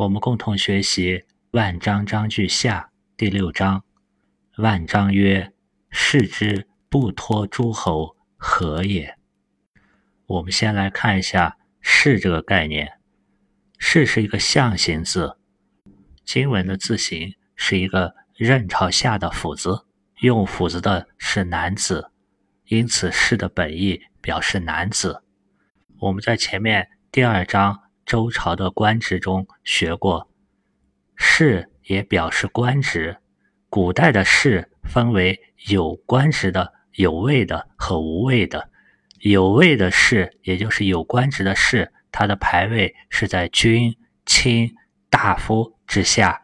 我们共同学习《万章章句下》第六章。万章曰：“视之不托诸侯，何也？”我们先来看一下“视”这个概念。“视”是一个象形字，经文的字形是一个刃朝下的斧子，用斧子的是男子，因此“视”的本意表示男子。我们在前面第二章。周朝的官职中学过，士也表示官职。古代的士分为有官职的、有位的和无位的。有位的士，也就是有官职的士，他的排位是在君、卿、大夫之下。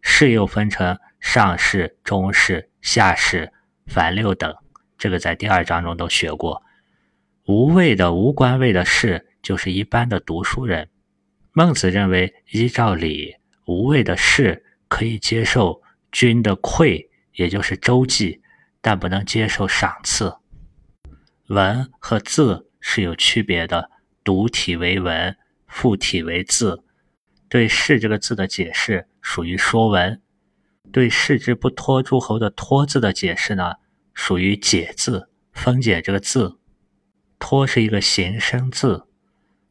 士又分成上士、中士、下士、凡六等，这个在第二章中都学过。无位的、无官位的士，就是一般的读书人。孟子认为，依照礼，无谓的士可以接受君的馈，也就是周济，但不能接受赏赐。文和字是有区别的，独体为文，复体为字。对“士”这个字的解释属于说文，对“士之不托诸侯”的“托”字的解释呢，属于解字，分解这个字。托是一个形声字，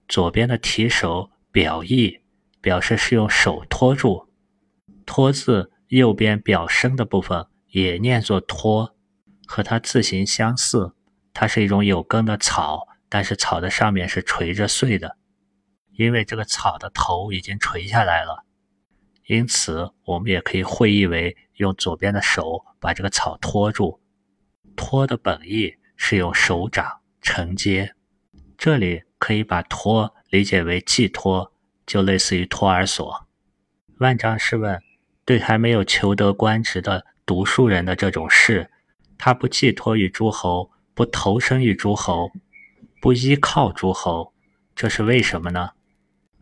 左边的提手。表意表示是用手托住，托字右边表声的部分也念作托，和它字形相似。它是一种有根的草，但是草的上面是垂着穗的，因为这个草的头已经垂下来了，因此我们也可以会意为用左边的手把这个草托住。托的本意是用手掌承接，这里可以把托。理解为寄托，就类似于托儿所。万章是问：对还没有求得官职的读书人的这种事，他不寄托于诸侯，不投身于诸侯，不依靠诸侯，这是为什么呢？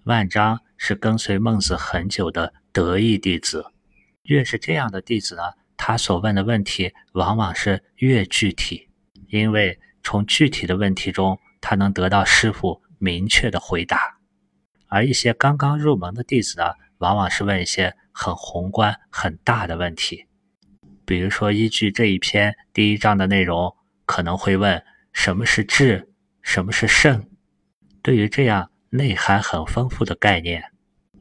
万章是跟随孟子很久的得意弟子，越是这样的弟子呢，他所问的问题往往是越具体，因为从具体的问题中，他能得到师傅。明确的回答，而一些刚刚入门的弟子呢，往往是问一些很宏观、很大的问题。比如说，依据这一篇第一章的内容，可能会问什么是智，什么是圣。对于这样内涵很丰富的概念，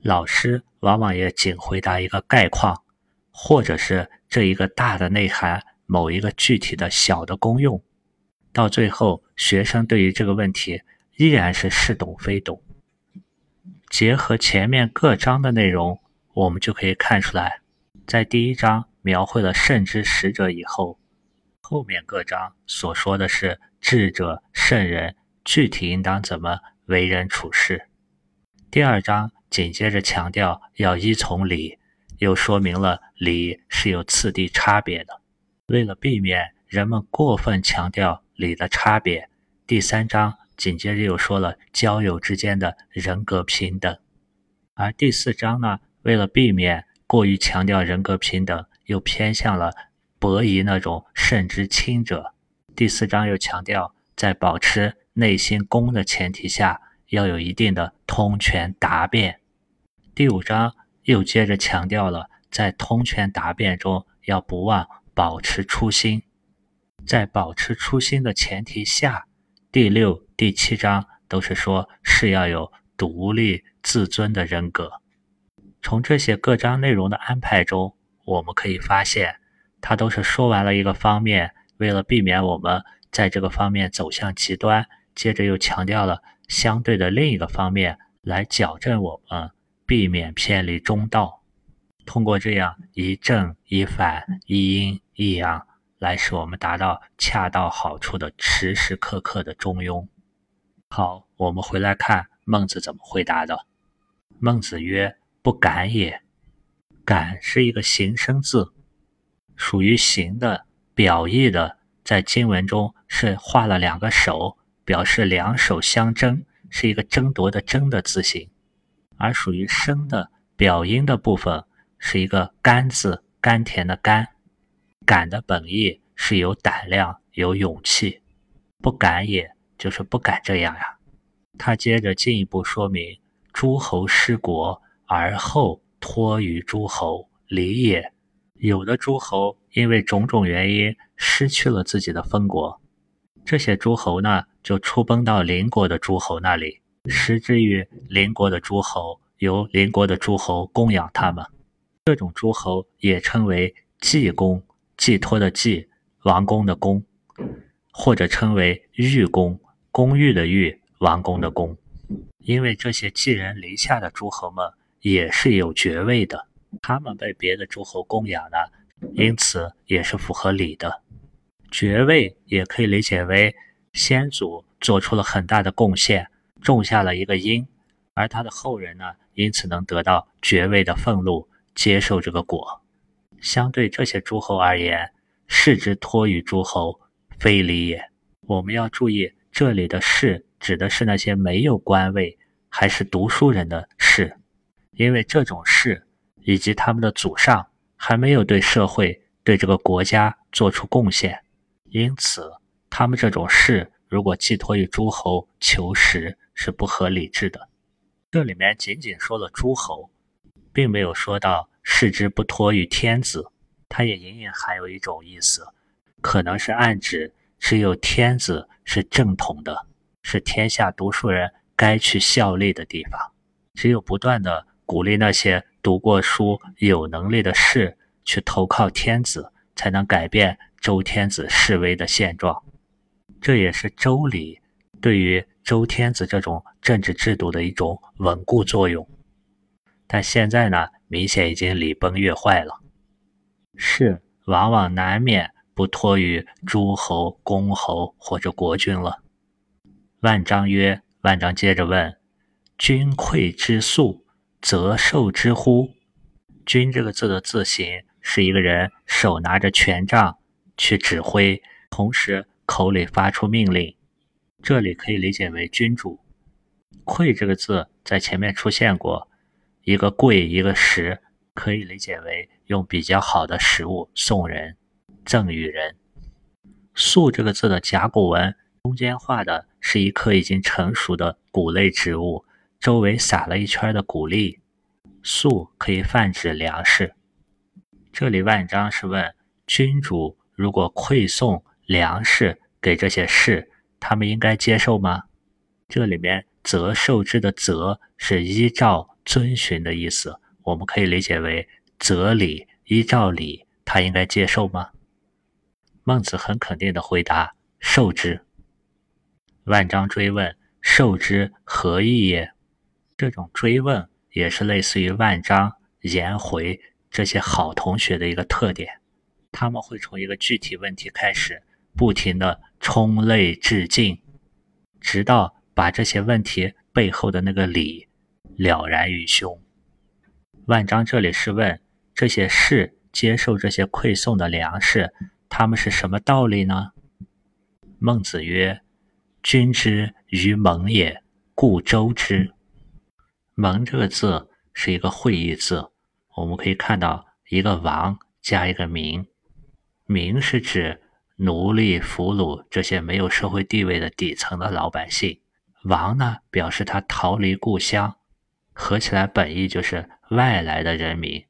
老师往往也仅回答一个概况，或者是这一个大的内涵某一个具体的小的功用。到最后，学生对于这个问题。依然是似懂非懂。结合前面各章的内容，我们就可以看出来，在第一章描绘了圣之使者以后，后面各章所说的是智者、圣人具体应当怎么为人处事。第二章紧接着强调要依从礼，又说明了礼是有次第差别的。为了避免人们过分强调礼的差别，第三章。紧接着又说了交友之间的人格平等，而第四章呢，为了避免过于强调人格平等，又偏向了伯夷那种圣之亲者。第四章又强调，在保持内心公的前提下，要有一定的通权达变。第五章又接着强调了，在通权达变中要不忘保持初心，在保持初心的前提下。第六、第七章都是说是要有独立自尊的人格。从这些各章内容的安排中，我们可以发现，他都是说完了一个方面，为了避免我们在这个方面走向极端，接着又强调了相对的另一个方面，来矫正我们，避免偏离中道。通过这样一正一反、一阴一阳。来使我们达到恰到好处的时时刻刻的中庸。好，我们回来看孟子怎么回答的。孟子曰：“不敢也。”“敢”是一个形声字，属于形的表意的，在经文中是画了两个手，表示两手相争，是一个争夺的“争”的字形。而属于声的表音的部分是一个甘字，甘甜的甘。敢的本意是有胆量、有勇气，不敢也就是不敢这样呀。他接着进一步说明：诸侯失国，而后托于诸侯，礼也。有的诸侯因为种种原因失去了自己的封国，这些诸侯呢就出奔到邻国的诸侯那里，施之于邻国的诸侯，由邻国的诸侯供养他们。这种诸侯也称为祭公，寄托的祭，王公的公，或者称为御公，公寓的御，王公的公。因为这些寄人篱下的诸侯们也是有爵位的，他们被别的诸侯供养呢，因此也是符合礼的。爵位也可以理解为先祖做出了很大的贡献，种下了一个因，而他的后人呢，因此能得到爵位的俸禄，接受这个果。相对这些诸侯而言，士之托于诸侯，非礼也。我们要注意这里的士。指的是那些没有官位还是读书人的士，因为这种士以及他们的祖上还没有对社会、对这个国家做出贡献，因此他们这种士如果寄托于诸侯求食是不合理智的。这里面仅仅说了诸侯，并没有说到士之不托于天子，它也隐隐含有一种意思，可能是暗指只有天子是正统的。是天下读书人该去效力的地方。只有不断的鼓励那些读过书、有能力的士去投靠天子，才能改变周天子示威的现状。这也是周礼对于周天子这种政治制度的一种稳固作用。但现在呢，明显已经礼崩乐坏了。士往往难免不托于诸侯、公侯或者国君了。万章曰：“万章接着问，君馈之速，则受之乎？君这个字的字形是一个人手拿着权杖去指挥，同时口里发出命令。这里可以理解为君主。馈这个字在前面出现过，一个贵，一个食，可以理解为用比较好的食物送人，赠与人。粟这个字的甲骨文。”中间画的是一棵已经成熟的谷类植物，周围撒了一圈的谷粒。粟可以泛指粮食。这里万章是问君主如果馈送粮食给这些士，他们应该接受吗？这里面“则受之”的“则”是依照、遵循的意思，我们可以理解为“则礼”，依照礼，他应该接受吗？孟子很肯定的回答：“受之。”万章追问：“受之何意也？”这种追问也是类似于万章、颜回这些好同学的一个特点。他们会从一个具体问题开始，不停的冲泪致敬，直到把这些问题背后的那个理了然于胸。万章这里是问这些士接受这些馈送的粮食，他们是什么道理呢？孟子曰。君之于盟也，故周之。盟这个字是一个会意字，我们可以看到一个王加一个民，民是指奴隶、俘虏这些没有社会地位的底层的老百姓，王呢表示他逃离故乡，合起来本意就是外来的人民。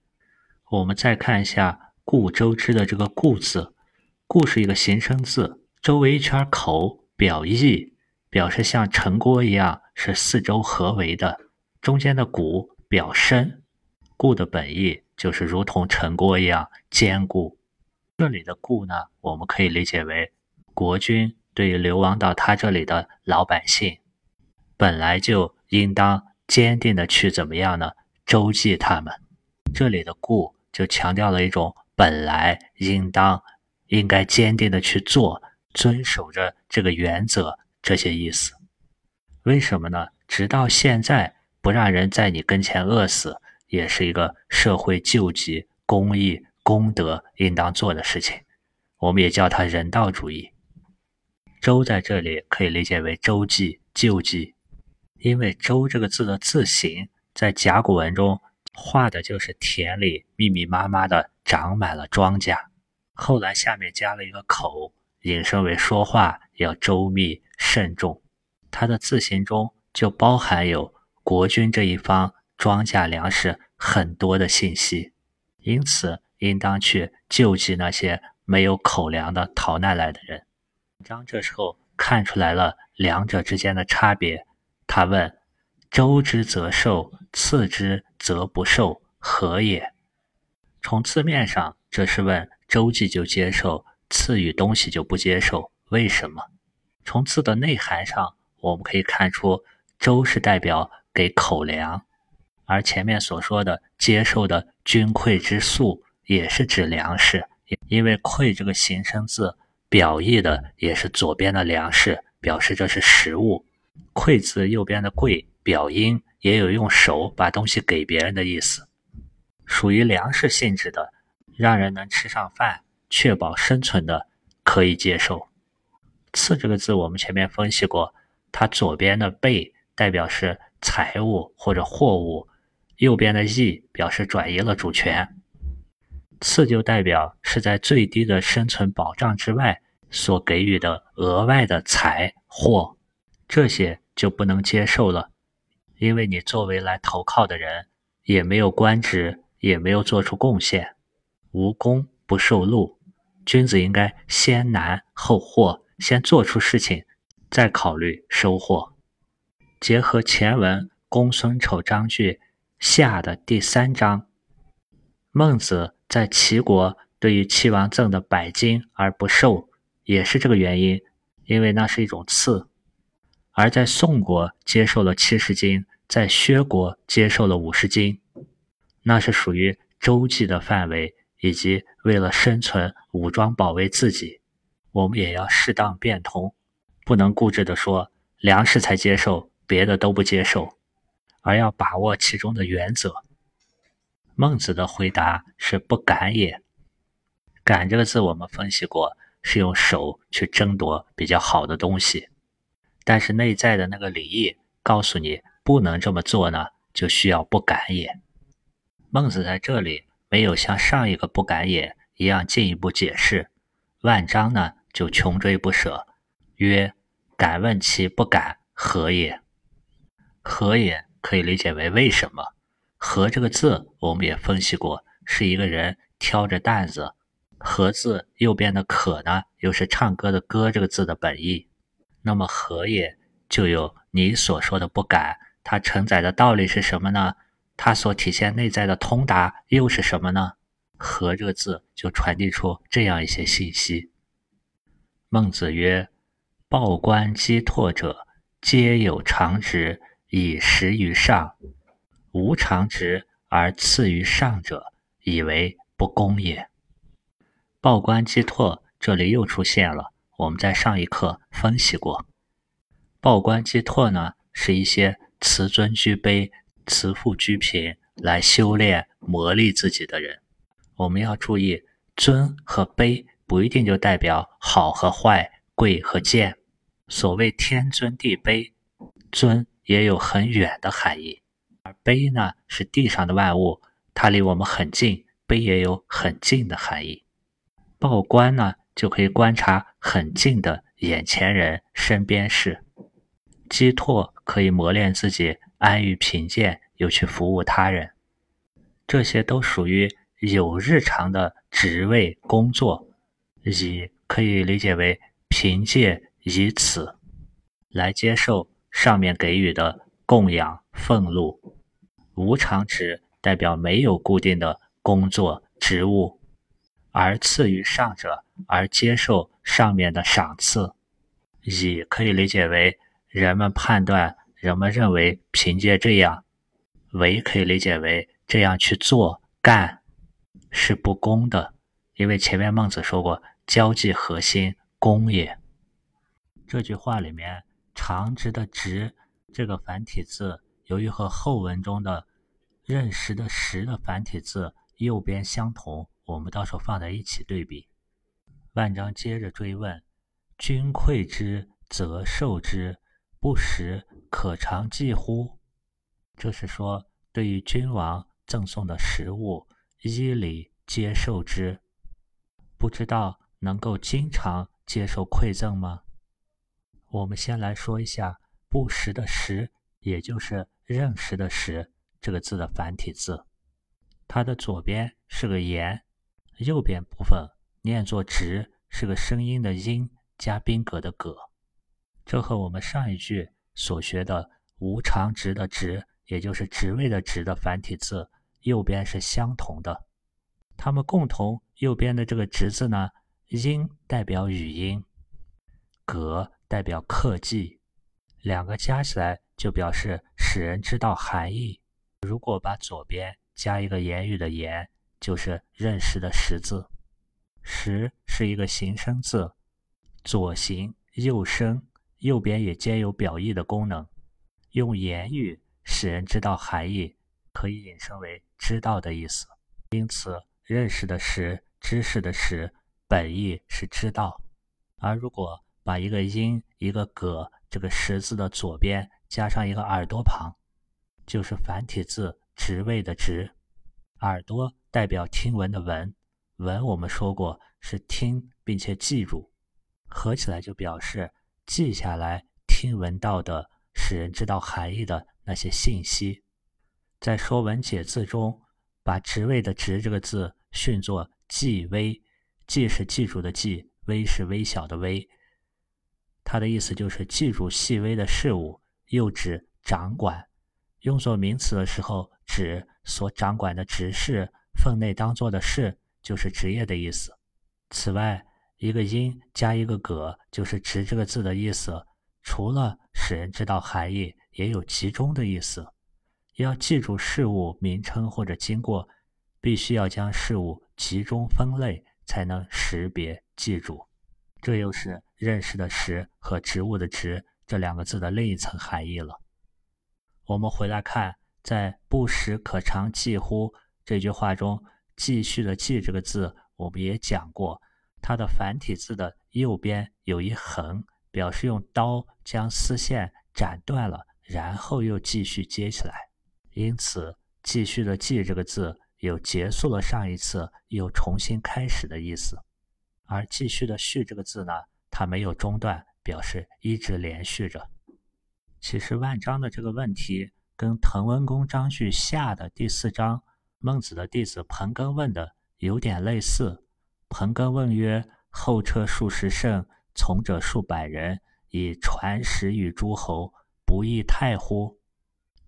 我们再看一下“故周之”的这个“故”字，“故”是一个形声字，周围一圈口。表意表示像城郭一样是四周合围的，中间的谷表深，固的本意就是如同城郭一样坚固。这里的固呢，我们可以理解为国君对于流亡到他这里的老百姓，本来就应当坚定的去怎么样呢？周济他们。这里的固就强调了一种本来应当应该坚定的去做。遵守着这个原则，这些意思，为什么呢？直到现在，不让人在你跟前饿死，也是一个社会救济、公益、公德应当做的事情。我们也叫它人道主义。周在这里可以理解为周济、救济，因为周这个字的字形在甲骨文中画的就是田里密密麻麻的长满了庄稼，后来下面加了一个口。引申为说话要周密慎重，它的字形中就包含有国君这一方庄稼粮食很多的信息，因此应当去救济那些没有口粮的逃难来的人。张这时候看出来了两者之间的差别，他问：“周之则受，次之则不受，何也？”从字面上，这是问周记就接受，赐予东西就不接受，为什么？从字的内涵上，我们可以看出，周是代表给口粮，而前面所说的接受的军馈之粟，也是指粮食，因为馈这个形声字。表意的也是左边的粮食，表示这是食物。馈字右边的贵，表音也有用手把东西给别人的意思，属于粮食性质的，让人能吃上饭，确保生存的，可以接受。次这个字我们前面分析过，它左边的贝代表是财物或者货物，右边的义表示转移了主权。次就代表是在最低的生存保障之外。所给予的额外的财货，这些就不能接受了，因为你作为来投靠的人，也没有官职，也没有做出贡献，无功不受禄。君子应该先难后获，先做出事情，再考虑收获。结合前文公孙丑章句下的第三章，孟子在齐国对于齐王赠的百金而不受。也是这个原因，因为那是一种赐，而在宋国接受了七十斤，在薛国接受了五十斤，那是属于周济的范围，以及为了生存武装保卫自己，我们也要适当变通，不能固执地说粮食才接受，别的都不接受，而要把握其中的原则。孟子的回答是不敢也，敢这个字我们分析过。是用手去争夺比较好的东西，但是内在的那个礼义告诉你不能这么做呢，就需要不敢也。孟子在这里没有像上一个不敢也一样进一步解释，万章呢就穷追不舍，曰：“敢问其不敢何也？”何也可以理解为为什么？何这个字我们也分析过，是一个人挑着担子。何字右边的可呢，又是唱歌的歌这个字的本意。那么何也就有你所说的不敢，它承载的道理是什么呢？它所体现内在的通达又是什么呢？和这个字就传递出这样一些信息。孟子曰：“报官积拓者，皆有常职以食于上；无常职而次于上者，以为不公也。”报官积拓，这里又出现了。我们在上一课分析过，报官积拓呢，是一些辞尊居卑、慈富居贫来修炼磨砺自己的人。我们要注意，尊和卑不一定就代表好和坏、贵和贱。所谓天尊地卑，尊也有很远的含义，而卑呢是地上的万物，它离我们很近，卑也有很近的含义。报官呢，就可以观察很近的眼前人、身边事；积拓可以磨练自己安于贫贱，又去服务他人。这些都属于有日常的职位工作，以可以理解为凭借以此来接受上面给予的供养俸禄。无常职代表没有固定的工作职务。而次于上者，而接受上面的赏赐，以可以理解为人们判断，人们认为凭借这样，为可以理解为这样去做干是不公的，因为前面孟子说过“交际核心，公也”。这句话里面“长直”的“直”这个繁体字，由于和后文中的“认识”的“识”的繁体字右边相同。我们到时候放在一起对比。万章接着追问：“君馈之，则受之；不食，可长计乎？”这是说，对于君王赠送的食物，依礼接受之，不知道能够经常接受馈赠吗？我们先来说一下“不食”的“食”，也就是认识的“识”，这个字的繁体字，它的左边是个言，右边部分念作直，是个声音的音加宾格的格。这和我们上一句所学的无常值的值，也就是职位的职的繁体字右边是相同的。它们共同右边的这个值字呢，音代表语音，格代表刻记，两个加起来就表示使人知道含义。如果把左边加一个言语的言，就是认识的识字。识是一个形声字，左形右声，右边也兼有表意的功能。用言语使人知道含义，可以引申为知道的意思。因此，认识的识、知识的识，本意是知道。而如果把一个音、一个葛，这个识字的左边加上一个耳朵旁。就是繁体字“职位”的“职”，耳朵代表听闻的“闻”，闻我们说过是听并且记住，合起来就表示记下来听闻到的，使人知道含义的那些信息。在《说文解字》中，把“职位”的“职”这个字训作“记微”，“记”是记住的“记”，“微”是微小的“微”，它的意思就是记住细微的事物，又指掌管。用作名词的时候，指所掌管的职事、分内当做的事，就是职业的意思。此外，一个音加一个格，就是“职”这个字的意思。除了使人知道含义，也有集中的意思。要记住事物名称或者经过，必须要将事物集中分类，才能识别记住。这又是认识的“识”和植物的“植”这两个字的另一层含义了。我们回来看，在“不时可长记乎”这句话中，“继续”的“继”这个字，我们也讲过，它的繁体字的右边有一横，表示用刀将丝线斩断了，然后又继续接起来。因此，“继续”的“继”这个字有结束了上一次又重新开始的意思，而“继续”的“续”这个字呢，它没有中断，表示一直连续着。其实万章的这个问题跟滕文公章句下的第四章孟子的弟子彭庚问的有点类似。彭庚问曰：“后车数十乘，从者数百人，以传食与诸侯，不亦太乎？”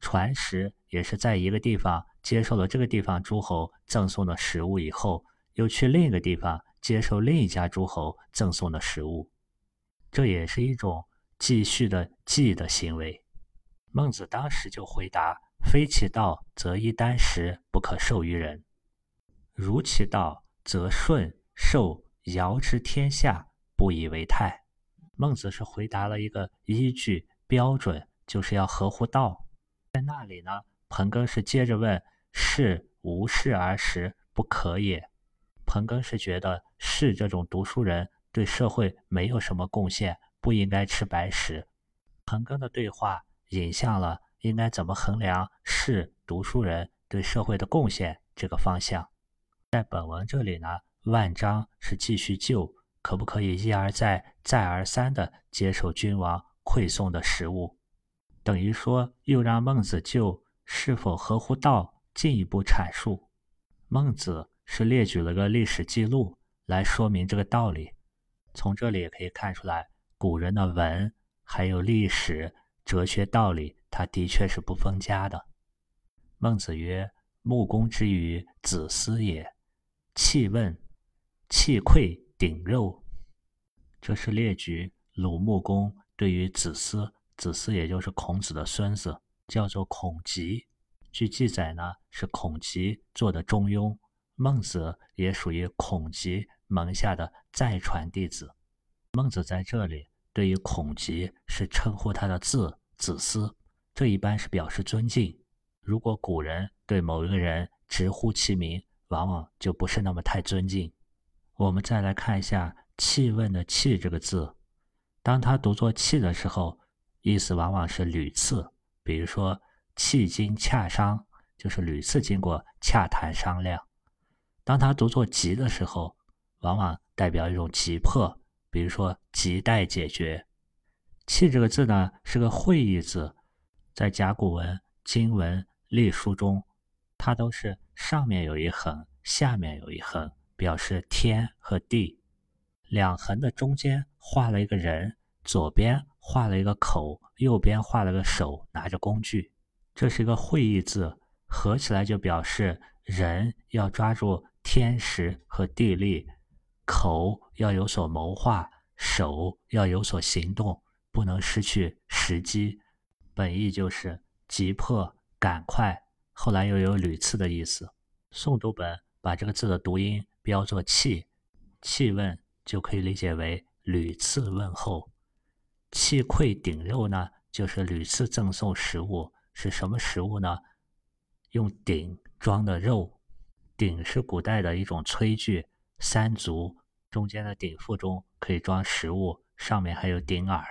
传食也是在一个地方接受了这个地方诸侯赠送的食物以后，又去另一个地方接受另一家诸侯赠送的食物，这也是一种。继续的继的行为，孟子当时就回答：“非其道，则一箪食不可授于人；如其道，则舜授尧之天下，不以为泰。”孟子是回答了一个依据标准，就是要合乎道。在那里呢，彭庚是接着问：“是无事而食，不可也？”彭庚是觉得是这种读书人对社会没有什么贡献。不应该吃白食。彭庚的对话引向了应该怎么衡量是读书人对社会的贡献这个方向。在本文这里呢，万章是继续就可不可以一而再、再而三的接受君王馈送的食物，等于说又让孟子就是否合乎道进一步阐述。孟子是列举了个历史记录来说明这个道理。从这里也可以看出来。古人的文还有历史、哲学道理，他的确是不分家的。孟子曰：“木工之于子思也，气问，气溃顶肉。”这是列举鲁穆公对于子思，子思也就是孔子的孙子，叫做孔吉。据记载呢，是孔吉做的中庸。孟子也属于孔吉门下的再传弟子。孟子在这里对于孔吉是称呼他的字子思，这一般是表示尊敬。如果古人对某一个人直呼其名，往往就不是那么太尊敬。我们再来看一下“气问”的“气”这个字，当它读作“气”的时候，意思往往是屡次，比如说“气经洽商”，就是屡次经过洽谈商量。当他读作“急”的时候，往往代表一种急迫。比如说，亟待解决。气这个字呢，是个会意字，在甲骨文、金文、隶书中，它都是上面有一横，下面有一横，表示天和地。两横的中间画了一个人，左边画了一个口，右边画了个手，拿着工具。这是一个会意字，合起来就表示人要抓住天时和地利，口要有所谋划，手要有所行动，不能失去时机。本意就是急迫。赶快，后来又有屡次的意思。诵读本把这个字的读音标作“气”，气问就可以理解为屡次问候。气馈鼎肉呢，就是屡次赠送食物，是什么食物呢？用鼎装的肉。鼎是古代的一种炊具，三足，中间的鼎腹中可以装食物，上面还有鼎耳。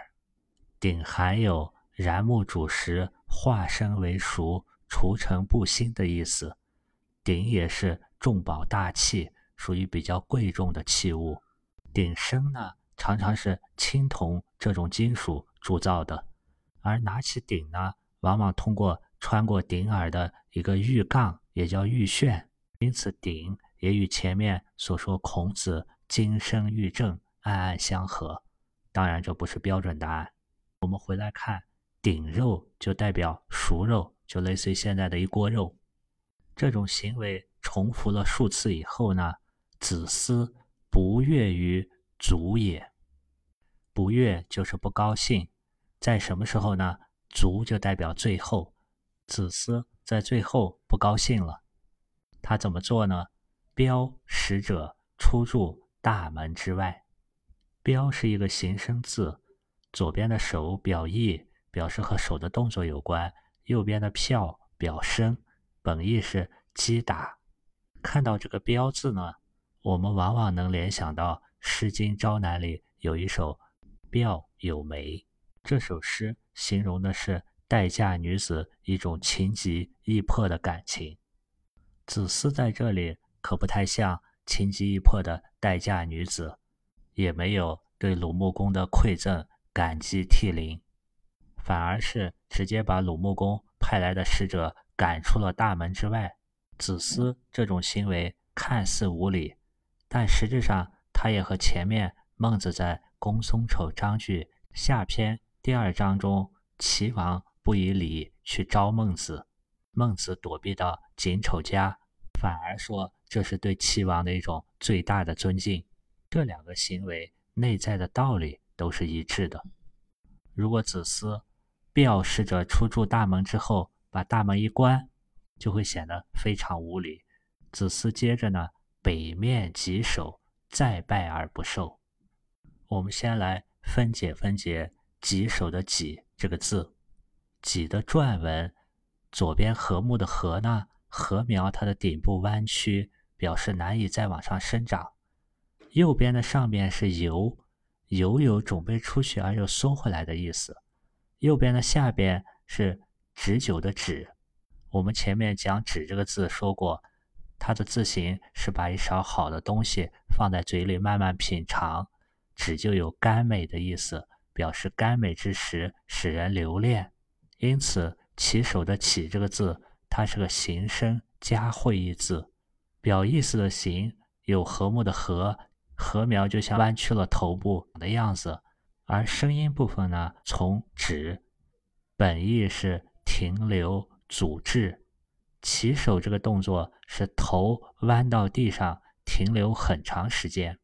鼎含有燃木煮食。化生为熟，除尘不新的意思。鼎也是重宝大器，属于比较贵重的器物。鼎身呢，常常是青铜这种金属铸造的，而拿起鼎呢，往往通过穿过鼎耳的一个玉杠，也叫玉旋，因此鼎也与前面所说孔子金身玉正暗暗相合。当然，这不是标准答案。我们回来看。鼎肉就代表熟肉，就类似于现在的一锅肉。这种行为重复了数次以后呢，子思不悦于足也。不悦就是不高兴，在什么时候呢？足就代表最后，子思在最后不高兴了。他怎么做呢？标使者出入大门之外。标是一个形声字，左边的手表意。表示和手的动作有关，右边的票表声，本意是击打。看到这个“标”字呢，我们往往能联想到《诗经·朝南》里有一首《表有梅》，这首诗形容的是待嫁女子一种情急意迫的感情。子思在这里可不太像情急意迫的待嫁女子，也没有对鲁穆公的馈赠感激涕零。反而是直接把鲁穆公派来的使者赶出了大门之外。子思这种行为看似无礼，但实质上他也和前面孟子在《公孙丑章句下篇第二章中，齐王不以礼去招孟子，孟子躲避到景丑家，反而说这是对齐王的一种最大的尊敬。这两个行为内在的道理都是一致的。如果子思，表使者出住大门之后，把大门一关，就会显得非常无礼。子思接着呢，北面棘首，再拜而不受。我们先来分解分解“棘首”的“棘”这个字，“棘”的篆文，左边禾木的“禾”呢，禾苗它的顶部弯曲，表示难以再往上生长；右边的上面是“由”，“由”有准备出去而又缩回来的意思。右边的下边是“止久”的“止”，我们前面讲“止”这个字说过，它的字形是把一勺好的东西放在嘴里慢慢品尝，“止”就有甘美的意思，表示甘美之时使人留恋。因此，起手的“起”这个字，它是个形声加会意字，表意思的“形”有和睦的“和”，禾苗就像弯曲了头部的样子。而声音部分呢，从止，本意是停留、阻滞。起手这个动作是头弯到地上停留很长时间，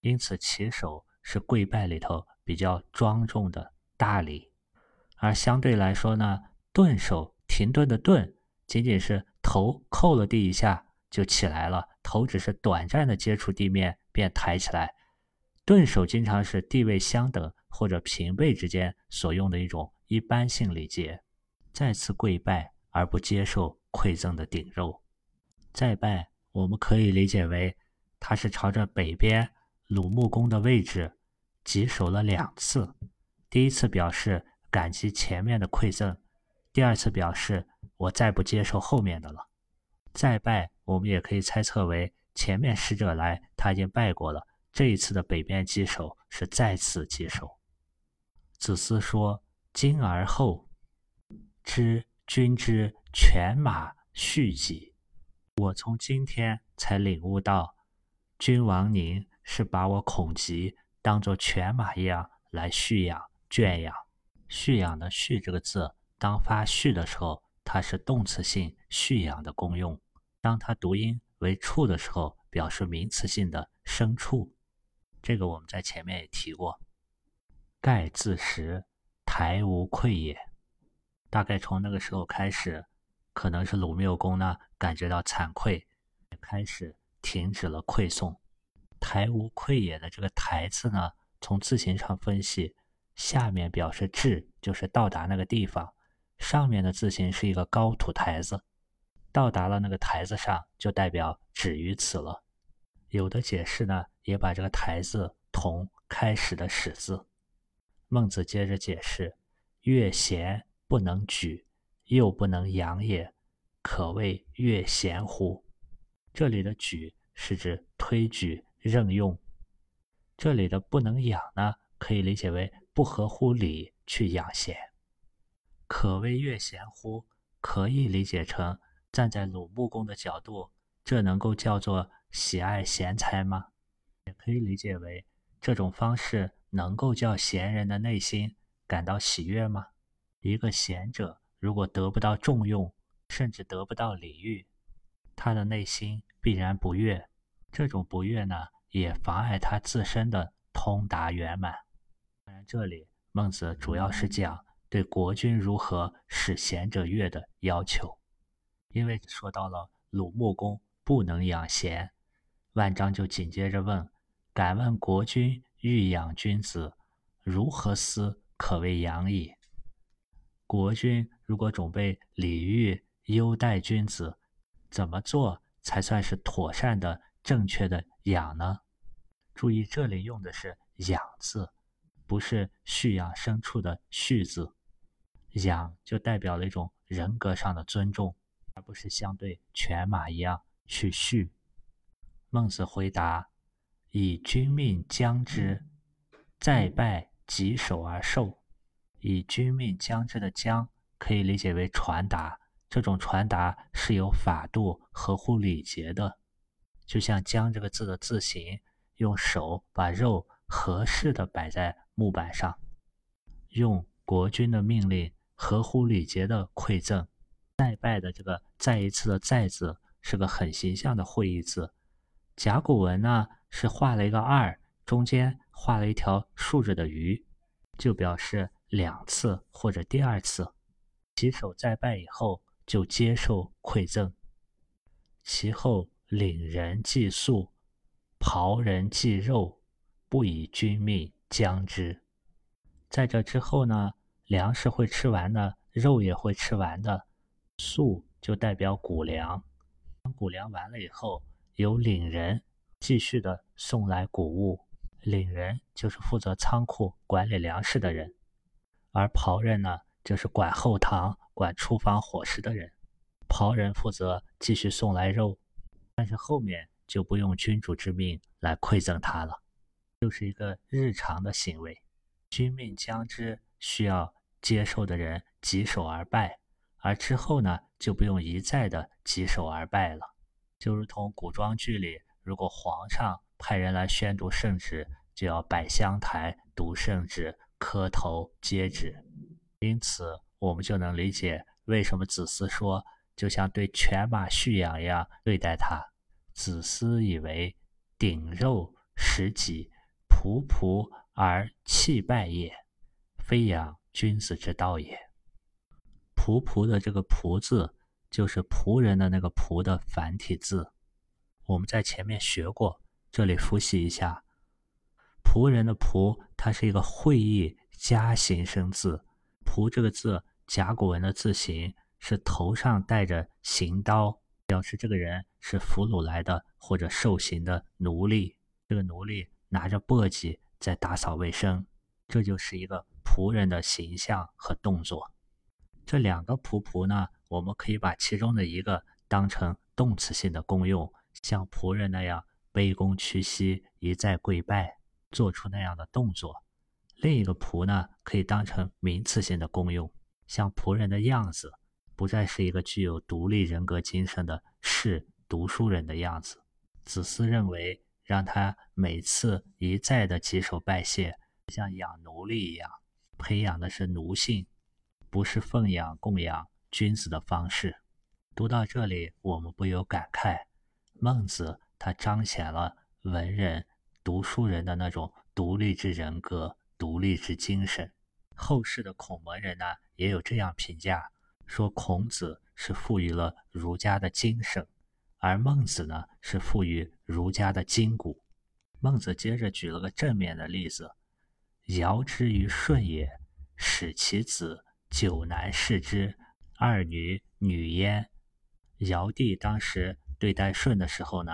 因此起手是跪拜里头比较庄重的大礼。而相对来说呢，顿手停顿的顿，仅仅是头扣了地一下就起来了，头只是短暂的接触地面便抬起来。顿首经常是地位相等或者平辈之间所用的一种一般性礼节。再次跪拜而不接受馈赠的顶肉，再拜我们可以理解为他是朝着北边鲁穆公的位置稽首了两次。第一次表示感激前面的馈赠，第二次表示我再不接受后面的了。再拜我们也可以猜测为前面使者来他已经拜过了。这一次的北边稽首是再次稽首。子思说：“今而后知君之犬马畜己。我从今天才领悟到，君王您是把我孔吉当做犬马一样来蓄养、圈养。蓄养的“蓄”这个字，当发“蓄”的时候，它是动词性蓄养的功用；当它读音为“畜”的时候，表示名词性的牲畜。这个我们在前面也提过。盖自食，台无愧也。大概从那个时候开始，可能是鲁缪公呢感觉到惭愧，开始停止了馈送。台无愧也的这个“台”字呢，从字形上分析，下面表示至，就是到达那个地方；上面的字形是一个高土台子，到达了那个台子上，就代表止于此了。有的解释呢，也把这个“台”字同开始的“始”字。孟子接着解释：“越贤不能举，又不能养也，可谓越贤乎？”这里的“举”是指推举、任用；这里的“不能养”呢，可以理解为不合乎礼去养贤。可谓越贤乎？可以理解成站在鲁穆公的角度，这能够叫做喜爱贤才吗？也可以理解为这种方式。能够叫贤人的内心感到喜悦吗？一个贤者如果得不到重用，甚至得不到礼遇，他的内心必然不悦。这种不悦呢，也妨碍他自身的通达圆满。当然，这里孟子主要是讲对国君如何使贤者悦的要求。因为说到了鲁穆公不能养贤，万章就紧接着问：“敢问国君？”欲养君子，如何思可谓养矣？国君如果准备礼遇优待君子，怎么做才算是妥善的、正确的养呢？注意，这里用的是“养”字，不是蓄养牲畜的“畜”字。养就代表了一种人格上的尊重，而不是像对犬马一样去畜。孟子回答。以君命将之，再拜棘手而受。以君命将之的“将”可以理解为传达，这种传达是有法度、合乎礼节的。就像“将”这个字的字形，用手把肉合适的摆在木板上，用国君的命令，合乎礼节的馈赠。再拜的这个“再一次”的“再”字，是个很形象的会意字。甲骨文呢？是画了一个二，中间画了一条竖着的鱼，就表示两次或者第二次。洗手再拜以后，就接受馈赠。其后领人祭粟，袍人祭肉，不以君命将之。在这之后呢，粮食会吃完的，肉也会吃完的。粟就代表谷粮，当谷粮完了以后，有领人。继续的送来谷物，领人就是负责仓库管理粮食的人，而袍人呢，就是管后堂、管厨房伙食的人。袍人负责继续送来肉，但是后面就不用君主之命来馈赠他了，就是一个日常的行为。君命将之，需要接受的人举手而拜，而之后呢，就不用一再的举手而拜了，就如同古装剧里。如果皇上派人来宣读圣旨，就要摆香台读圣旨、磕头接旨。因此，我们就能理解为什么子思说就像对犬马蓄养一样对待他。子思以为顶肉食己，仆仆而弃拜也，非养君子之道也。仆仆的这个仆字，就是仆人的那个仆的繁体字。我们在前面学过，这里复习一下。仆人的仆，它是一个会意加形声字。仆这个字，甲骨文的字形是头上戴着行刀，表示这个人是俘虏来的或者受刑的奴隶。这个奴隶拿着簸箕在打扫卫生，这就是一个仆人的形象和动作。这两个仆仆呢，我们可以把其中的一个当成动词性的功用。像仆人那样卑躬屈膝、一再跪拜，做出那样的动作。另一个仆呢，可以当成名词性的功用，像仆人的样子，不再是一个具有独立人格精神的士读书人的样子。子思认为，让他每次一再的棘手拜谢，像养奴隶一样，培养的是奴性，不是奉养供养君子的方式。读到这里，我们不由感慨：孟子他彰显了文人、读书人的那种独立之人格、独立之精神。后世的孔门人呢，也有这样评价，说孔子是赋予了儒家的精神。而孟子呢，是赋予儒家的筋骨。孟子接着举了个正面的例子：尧之于舜也，使其子九男侍之，二女女焉。尧帝当时对待舜的时候呢，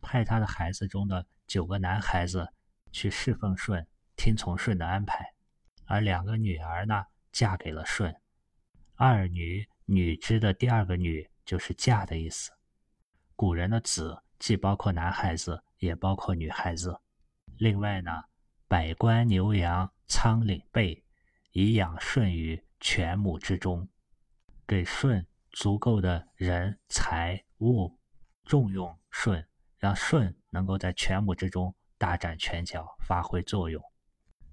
派他的孩子中的九个男孩子去侍奉舜，听从舜的安排，而两个女儿呢，嫁给了舜。二女女之的第二个女就是嫁的意思。古人的子既包括男孩子，也包括女孩子。另外呢，百官牛羊仓廪备，以养舜于犬母之中，给舜足够的人财物，重用舜，让舜能够在犬母之中大展拳脚，发挥作用。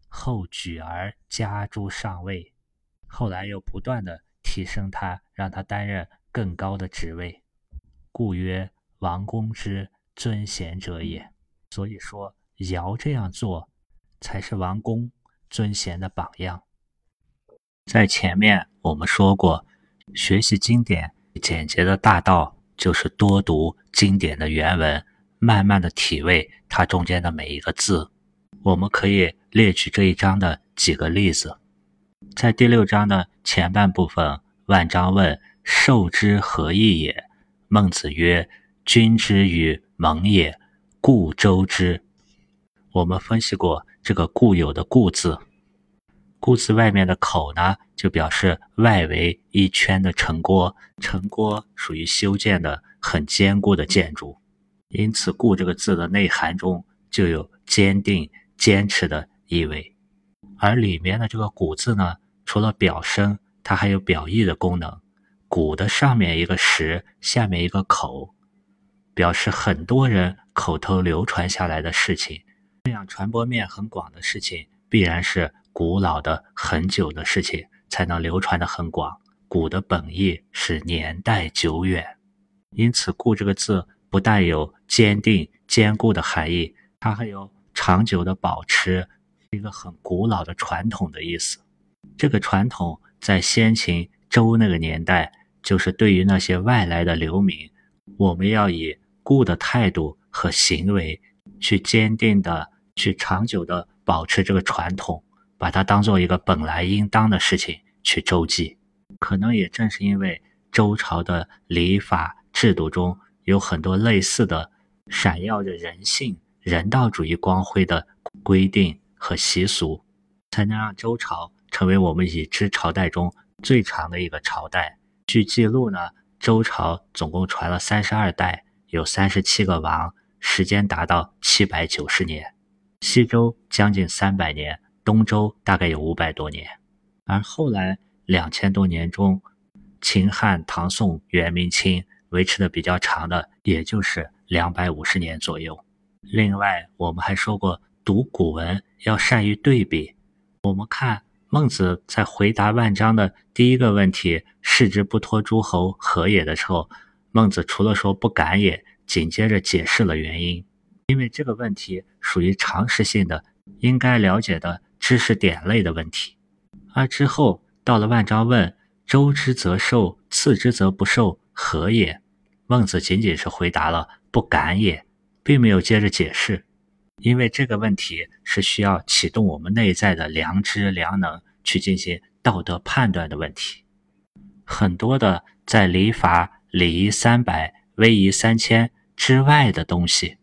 后举而加诸上位，后来又不断的提升他，让他担任更高的职位，故曰。王公之尊贤者也，所以说尧这样做才是王公尊贤的榜样。在前面我们说过，学习经典简洁的大道就是多读经典的原文，慢慢的体味它中间的每一个字。我们可以列举这一章的几个例子，在第六章的前半部分，万章问：“受之何意也？”孟子曰。君之与盟也，故周之。我们分析过这个固有的固字，固字外面的口呢，就表示外围一圈的城郭，城郭属于修建的很坚固的建筑，因此故这个字的内涵中就有坚定、坚持的意味。而里面的这个古字呢，除了表声，它还有表意的功能。古的上面一个实，下面一个口。表示很多人口头流传下来的事情，这样传播面很广的事情，必然是古老的很久的事情，才能流传的很广。古的本意是年代久远，因此“故”这个字不但有坚定、坚固的含义，它还有长久的保持，一个很古老的传统的意思。这个传统在先秦周那个年代，就是对于那些外来的流民，我们要以。固的态度和行为，去坚定的、去长久的保持这个传统，把它当做一个本来应当的事情去周记。可能也正是因为周朝的礼法制度中有很多类似的、闪耀着人性、人道主义光辉的规定和习俗，才能让周朝成为我们已知朝代中最长的一个朝代。据记录呢，周朝总共传了三十二代。有三十七个王，时间达到七百九十年，西周将近三百年，东周大概有五百多年，而后来两千多年中，秦汉唐宋元明清维持的比较长的，也就是两百五十年左右。另外，我们还说过，读古文要善于对比。我们看孟子在回答万章的第一个问题“士之不托诸侯，何也”的时候。孟子除了说不敢也，紧接着解释了原因，因为这个问题属于常识性的，应该了解的知识点类的问题。而之后到了万章问：“周之则受，次之则不受，何也？”孟子仅仅是回答了“不敢也”，并没有接着解释，因为这个问题是需要启动我们内在的良知、良能去进行道德判断的问题。很多的在礼法。礼仪三百，威仪三千之外的东西，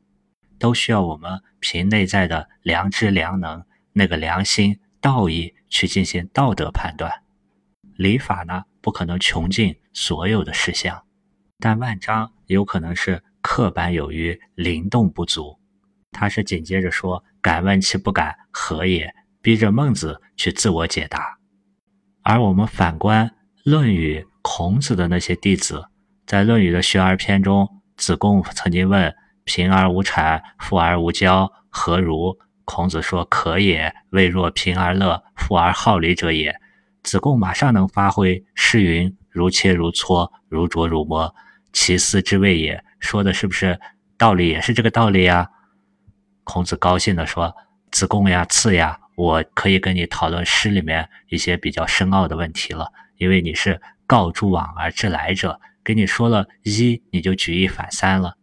都需要我们凭内在的良知、良能、那个良心、道义去进行道德判断。礼法呢，不可能穷尽所有的事项，但万章有可能是刻板有余、灵动不足。他是紧接着说：“敢问其不敢，何也？”逼着孟子去自我解答。而我们反观《论语》。孔子的那些弟子，在《论语》的学而篇中，子贡曾经问：“贫而无谄，富而无骄，何如？”孔子说：“可也，未若贫而乐，富而好礼者也。”子贡马上能发挥诗云：“如切如磋，如琢如磨，其斯之谓也。”说的是不是道理？也是这个道理呀。孔子高兴地说：“子贡呀，次呀，我可以跟你讨论诗里面一些比较深奥的问题了，因为你是。”告诸往而知来者，给你说了一，你就举一反三了。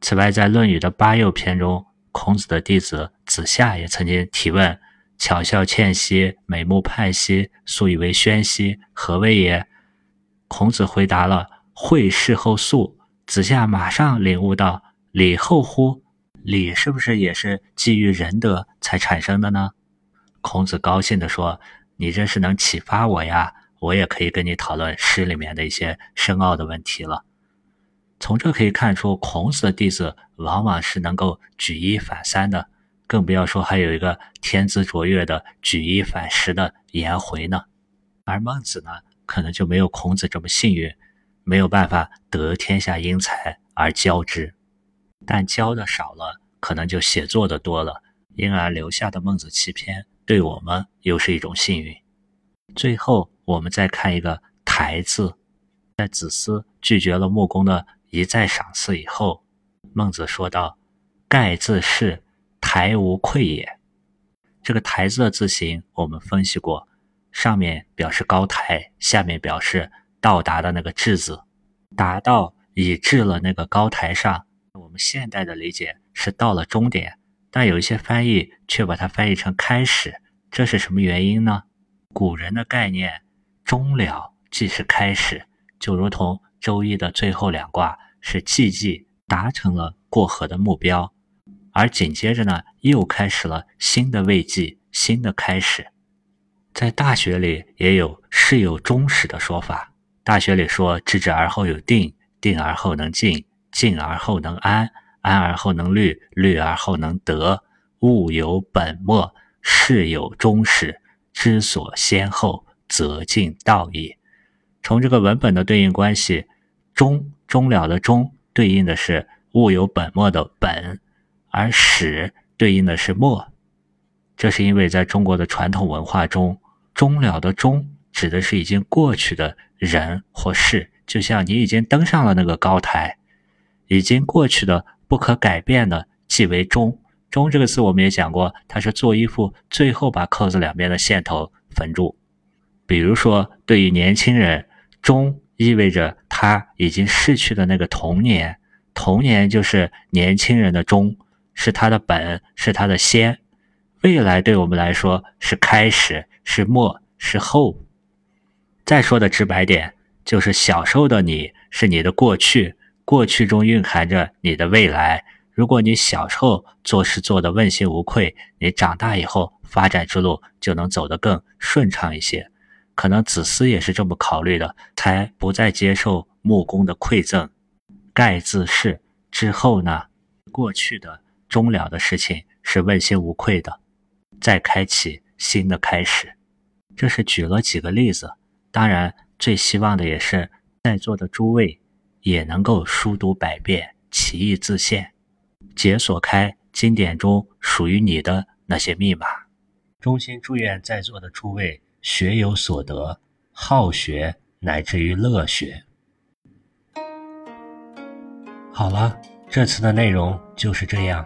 此外，在《论语》的八俑篇中，孔子的弟子子夏也曾经提问：“巧笑倩兮，美目盼兮，素以为宣兮，何谓也？”孔子回答了：“会事后素。”子夏马上领悟到：“礼后乎？礼是不是也是基于仁德才产生的呢？”孔子高兴地说：“你这是能启发我呀！”我也可以跟你讨论诗里面的一些深奥的问题了。从这可以看出，孔子的弟子往往是能够举一反三的，更不要说还有一个天资卓越的举一反十的颜回呢。而孟子呢，可能就没有孔子这么幸运，没有办法得天下英才而教之。但教的少了，可能就写作的多了，因而留下的《孟子》七篇，对我们又是一种幸运。最后。我们再看一个“台”字，在子思拒绝了穆公的一再赏赐以后，孟子说道：“盖自是台无愧也。”这个“台”字的字形我们分析过，上面表示高台，下面表示到达的那个“质子，达到已至了那个高台上。我们现代的理解是到了终点，但有一些翻译却把它翻译成开始，这是什么原因呢？古人的概念。终了即是开始，就如同周易的最后两卦是既济达成了过河的目标，而紧接着呢又开始了新的未济，新的开始。在大学里也有事有终始的说法，大学里说知之而后有定，定而后能静，静而后能安，安而后能虑，虑而后能得。物有本末，事有终始，知所先后。则近道矣。从这个文本的对应关系，终终了的终对应的是物有本末的本，而始对应的是末。这是因为在中国的传统文化中，终了的终指的是已经过去的人或事，就像你已经登上了那个高台，已经过去的不可改变的即为终。终这个词我们也讲过，它是做衣服最后把扣子两边的线头缝住。比如说，对于年轻人，终意味着他已经逝去的那个童年，童年就是年轻人的终，是他的本，是他的先。未来对我们来说是开始，是末，是后。再说的直白点，就是小时候的你是你的过去，过去中蕴含着你的未来。如果你小时候做事做得问心无愧，你长大以后发展之路就能走得更顺畅一些。可能子思也是这么考虑的，才不再接受木工的馈赠。盖自是之后呢，过去的终了的事情是问心无愧的，再开启新的开始。这是举了几个例子，当然最希望的也是在座的诸位也能够书读百遍，其义自现，解锁开经典中属于你的那些密码。衷心祝愿在座的诸位。学有所得，好学乃至于乐学。好了，这次的内容就是这样。